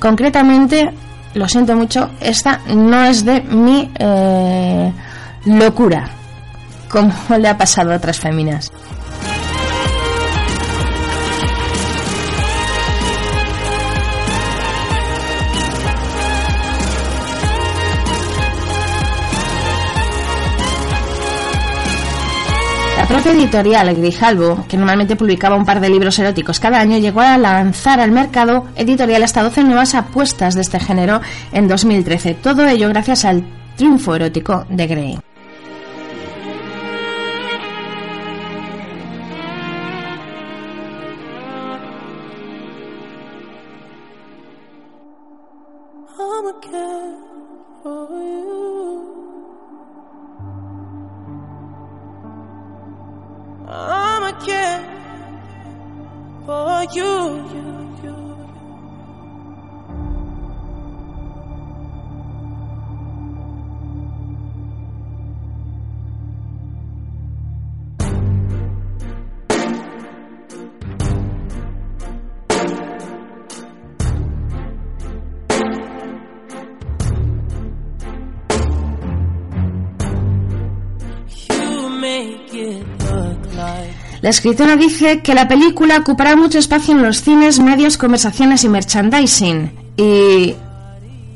concretamente, lo siento mucho, esta no es de mi eh, locura, como le ha pasado a otras féminas. Propia editorial Grijalbo, que normalmente publicaba un par de libros eróticos cada año, llegó a lanzar al mercado editorial hasta 12 nuevas apuestas de este género en 2013. Todo ello gracias al triunfo erótico de Grey. La escritora dice que la película ocupará mucho espacio en los cines, medios, conversaciones y merchandising y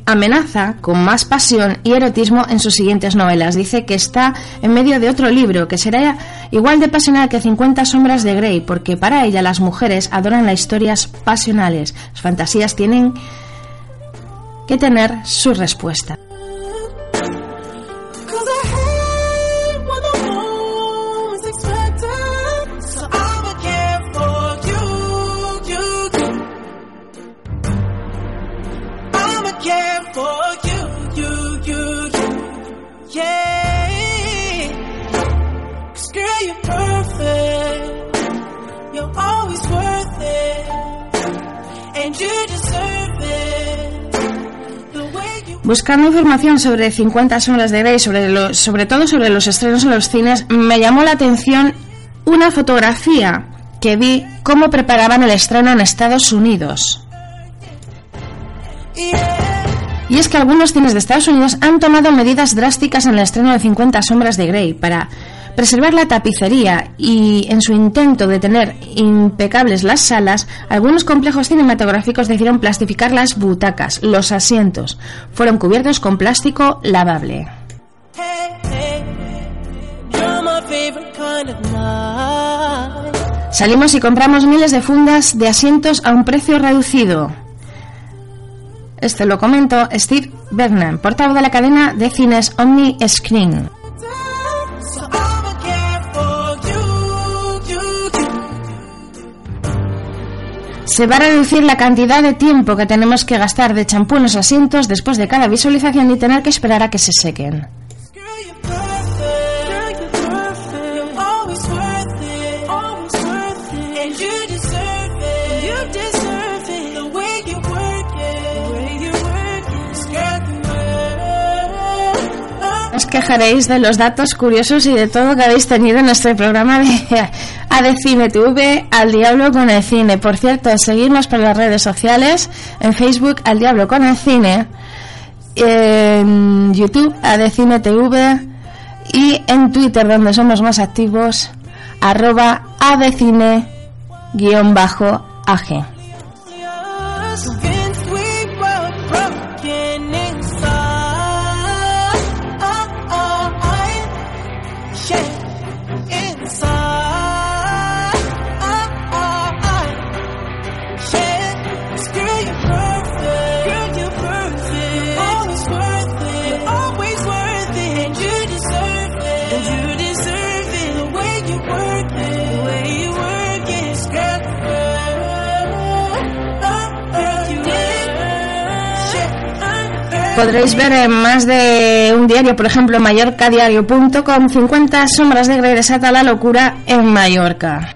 amenaza con más pasión y erotismo en sus siguientes novelas. Dice que está en medio de otro libro que será igual de pasional que 50 sombras de Grey, porque para ella las mujeres adoran las historias pasionales. Las fantasías tienen que tener su respuesta. Buscando información sobre 50 sombras de Grey, sobre, todo sobre los estrenos en los cines, me llamó la atención una fotografía que vi cómo preparaban el estreno en Estados Unidos. Y es que algunos cines de Estados Unidos han tomado medidas drásticas en el estreno de 50 sombras de Grey para preservar la tapicería y en su intento de tener impecables las salas, algunos complejos cinematográficos decidieron plastificar las butacas, los asientos. Fueron cubiertos con plástico lavable. Salimos y compramos miles de fundas de asientos a un precio reducido. Esto lo comentó Steve Bernan, portavoz de la cadena de cines Omni Screen. Se va a reducir la cantidad de tiempo que tenemos que gastar de champú en los asientos después de cada visualización y tener que esperar a que se sequen. Quejaréis de los datos curiosos y de todo que habéis tenido en este programa de ADCine TV, Al Diablo con el Cine. Por cierto, seguidnos por las redes sociales, en Facebook, Al Diablo con el Cine, en YouTube, ADCine TV, y en Twitter, donde somos más activos, arroba ADCine Podréis ver en más de un diario, por ejemplo, mallorcadiario.com, 50 sombras de Grey desata la locura en Mallorca.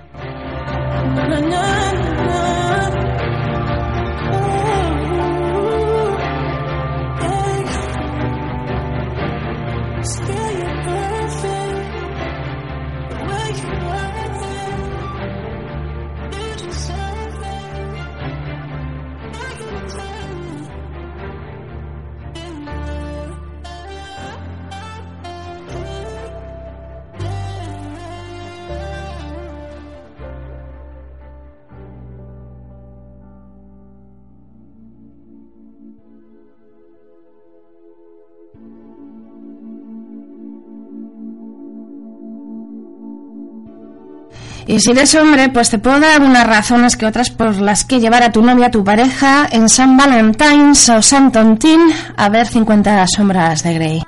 Y si eres hombre, pues te puedo dar unas razones que otras por las que llevar a tu novia, a tu pareja, en San Valentine's o San Tontín a ver 50 sombras de Grey.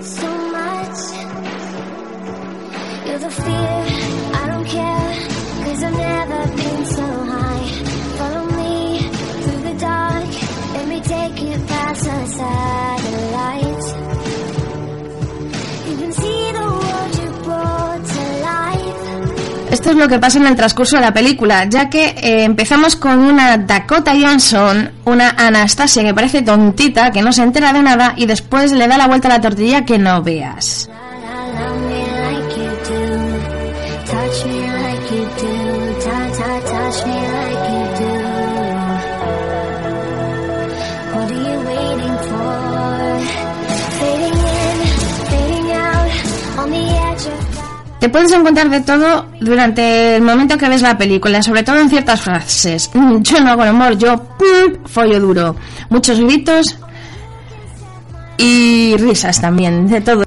So much. Esto es lo que pasa en el transcurso de la película, ya que eh, empezamos con una Dakota Johnson, una Anastasia que parece tontita, que no se entera de nada, y después le da la vuelta a la tortilla que no veas. Te puedes encontrar de todo durante el momento que ves la película, sobre todo en ciertas frases. Mm, Yo no hago el amor, yo mm, follo duro. Muchos gritos y risas también, de todo.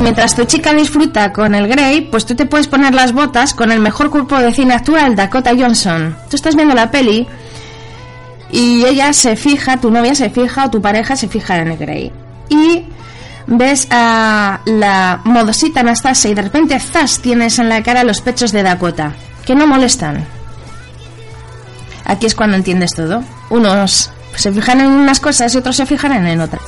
Mientras tu chica disfruta con el Grey, pues tú te puedes poner las botas con el mejor cuerpo de cine actual, Dakota Johnson. Tú estás viendo la peli y ella se fija, tu novia se fija o tu pareja se fija en el Grey. Y ves a la modosita Anastasia y de repente zas tienes en la cara los pechos de Dakota, que no molestan. Aquí es cuando entiendes todo. Unos se fijan en unas cosas y otros se fijarán en otras.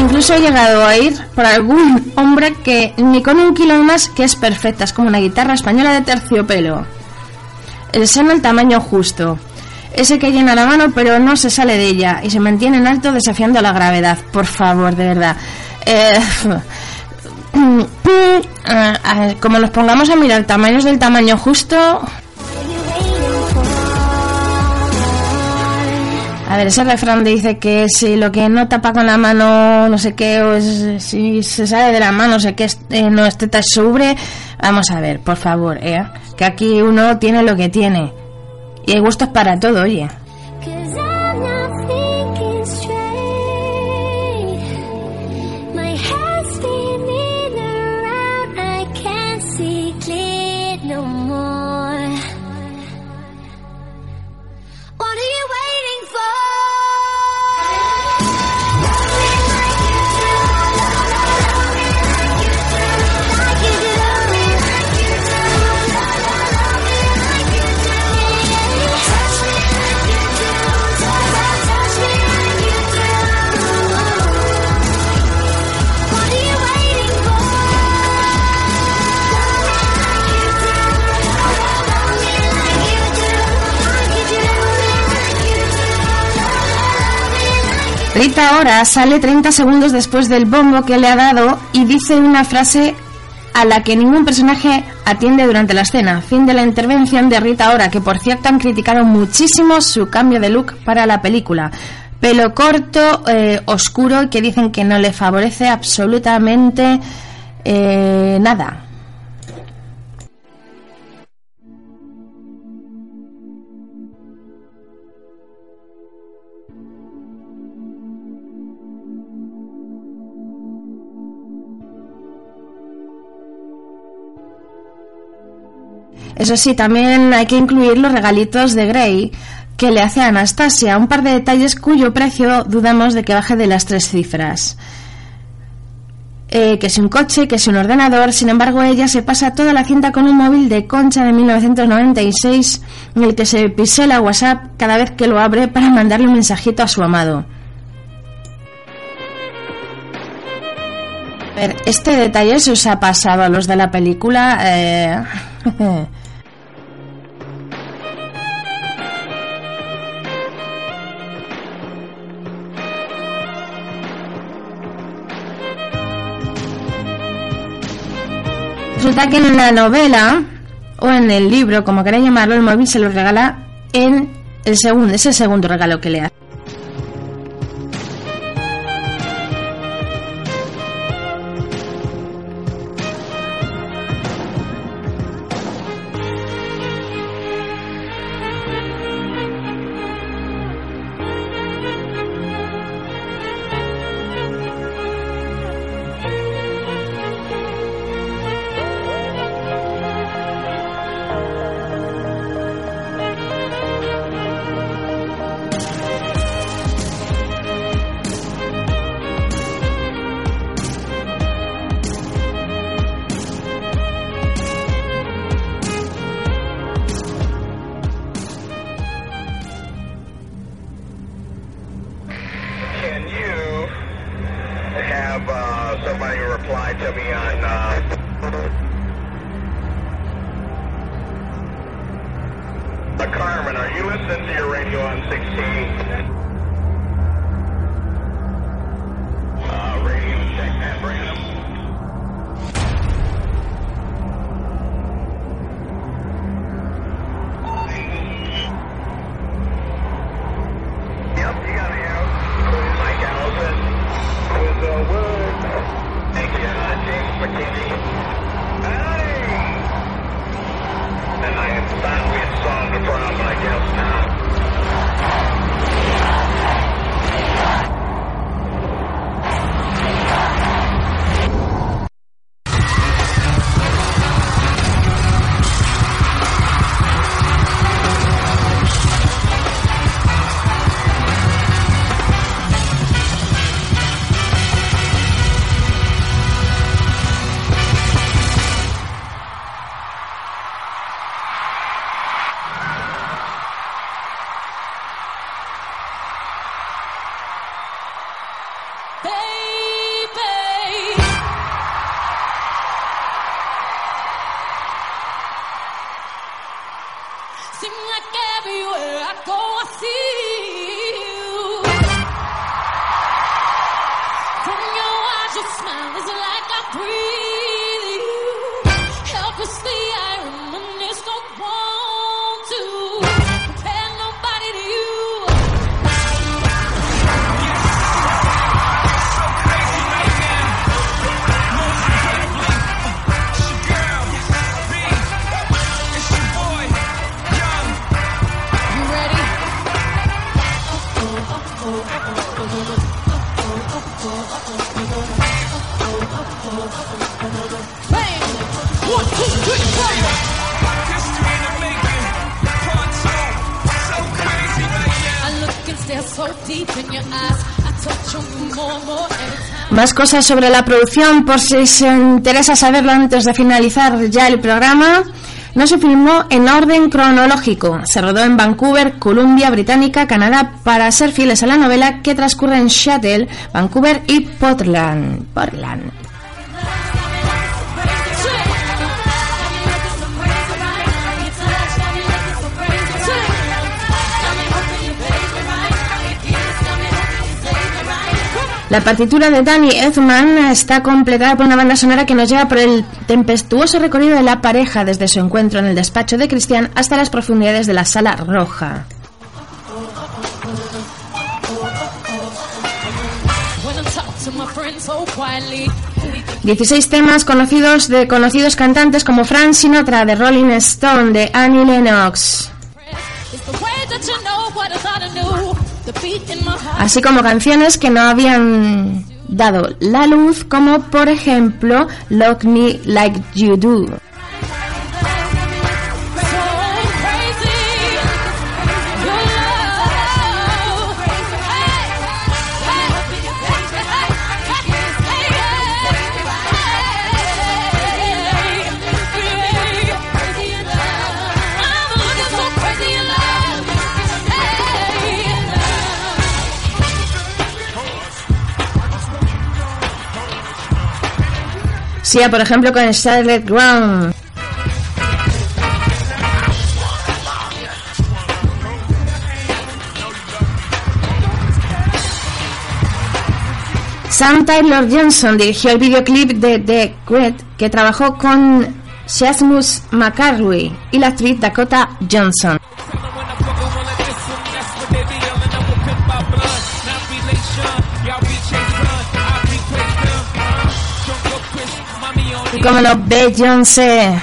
Incluso he llegado a ir por algún hombre que ni con un kilo más que es perfecta, es como una guitarra española de terciopelo. El seno el tamaño justo. Ese que llena la mano pero no se sale de ella y se mantiene en alto desafiando la gravedad. Por favor, de verdad. Eh, eh, como nos pongamos a mirar tamaños del tamaño justo... A ver, ese refrán dice que si lo que no tapa con la mano, no sé qué, o es- si se sale de la mano, no sé qué, es- eh, no es teta sobre. Vamos a ver, por favor, ¿eh? Que aquí uno tiene lo que tiene. Y hay gustos para todo, oye. Rita ahora sale 30 segundos después del bombo que le ha dado y dice una frase a la que ningún personaje atiende durante la escena. Fin de la intervención de Rita ahora, que por cierto han criticado muchísimo su cambio de look para la película. Pelo corto, eh, oscuro, que dicen que no le favorece absolutamente eh, nada. Eso sí, también hay que incluir los regalitos de Grey que le hace a Anastasia, un par de detalles cuyo precio dudamos de que baje de las tres cifras. Eh, que es un coche, que es un ordenador, sin embargo ella se pasa toda la cinta con un móvil de concha de 1996 en el que se pisela WhatsApp cada vez que lo abre para mandarle un mensajito a su amado. A ver, este detalle se os ha pasado a los de la película. eh, Resulta que en la novela o en el libro, como queráis llamarlo, el móvil se lo regala en el segundo, es el segundo regalo que le hace. 16? Más cosas sobre la producción, por si se interesa saberlo antes de finalizar ya el programa. No se filmó en orden cronológico. Se rodó en Vancouver, Columbia Británica, Canadá, para ser fieles a la novela que transcurre en Seattle, Vancouver y Portland. Portland. La partitura de Danny Elfman está completada por una banda sonora que nos lleva por el tempestuoso recorrido de la pareja desde su encuentro en el despacho de Christian hasta las profundidades de la sala roja. 16 temas conocidos de conocidos cantantes como Frank Sinatra de Rolling Stone de Annie Lennox, Así como canciones que no habían dado la luz como por ejemplo Love Me Like You Do. Sia, por ejemplo, con Charlotte Ground. Sam Taylor Johnson dirigió el videoclip de The Great que trabajó con Seamus McCarthy y la actriz Dakota Johnson. Como lo ve Johnson.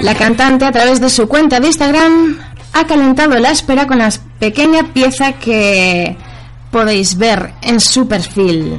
La cantante, a través de su cuenta de Instagram, ha calentado la espera con la pequeña pieza que podéis ver en su perfil.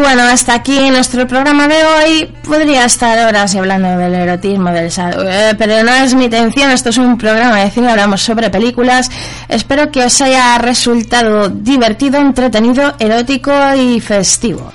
Bueno, hasta aquí nuestro programa de hoy. Podría estar horas hablando del erotismo, del sa- eh, pero no es mi intención. Esto es un programa de cine, hablamos sobre películas. Espero que os haya resultado divertido, entretenido, erótico y festivo.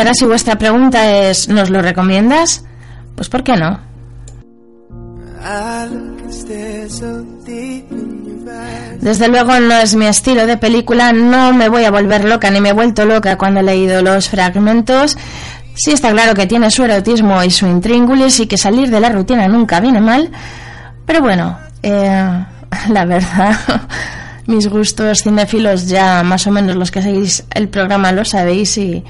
Ahora si vuestra pregunta es ¿nos lo recomiendas? Pues ¿por qué no? Desde luego no es mi estilo de película, no me voy a volver loca ni me he vuelto loca cuando he leído los fragmentos. Sí está claro que tiene su erotismo y su intríngulis y que salir de la rutina nunca viene mal, pero bueno, eh, la verdad, mis gustos cinéfilos ya más o menos los que seguís el programa lo sabéis y...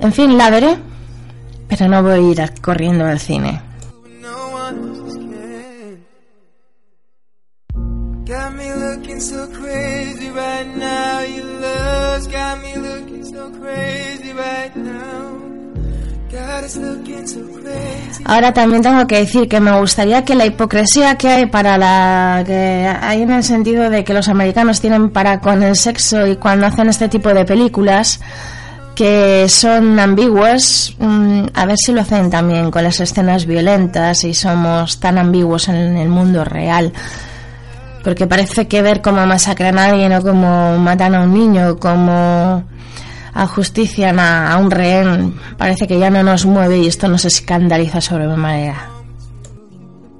En fin, la veré, pero no voy a ir corriendo al cine. Got me looking so crazy right now. Your love's got me looking so crazy right now. Got us looking so crazy. Ahora también tengo que decir que me gustaría que la hipocresía que hay para la que hay en el sentido de que los americanos tienen para con el sexo y cuando hacen este tipo de películas que son ambiguas, mm, a ver si lo hacen también con las escenas violentas y somos tan ambiguos en el mundo real. Porque parece que ver cómo masacran a alguien o cómo matan a un niño, cómo ajustician a, a un rehén, parece que ya no nos mueve y esto nos escandaliza sobremanera.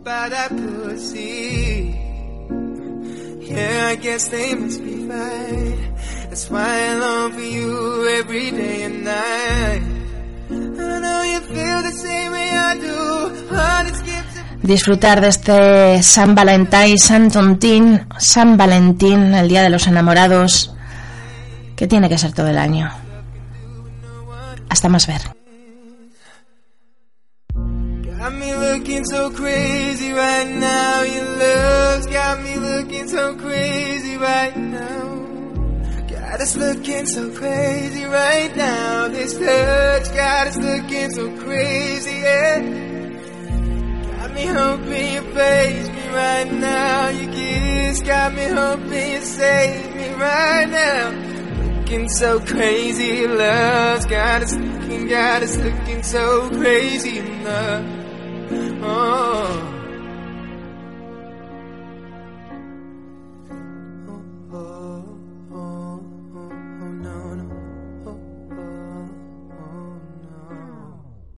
By That's why I long for you every day and night. I know you feel the same way I do. Disfrutar de este San Valentín, San Tontín, San Valentín, el Día de los Enamorados, que tiene que ser todo el año. Hasta más ver. Got me got looking so crazy right now. Us looking so crazy right now. This touch got us looking so crazy, yeah. Got me hoping you face me right now. Your kiss got me hoping you save me right now. Looking so crazy, love's got us looking, got us looking so crazy love. Oh.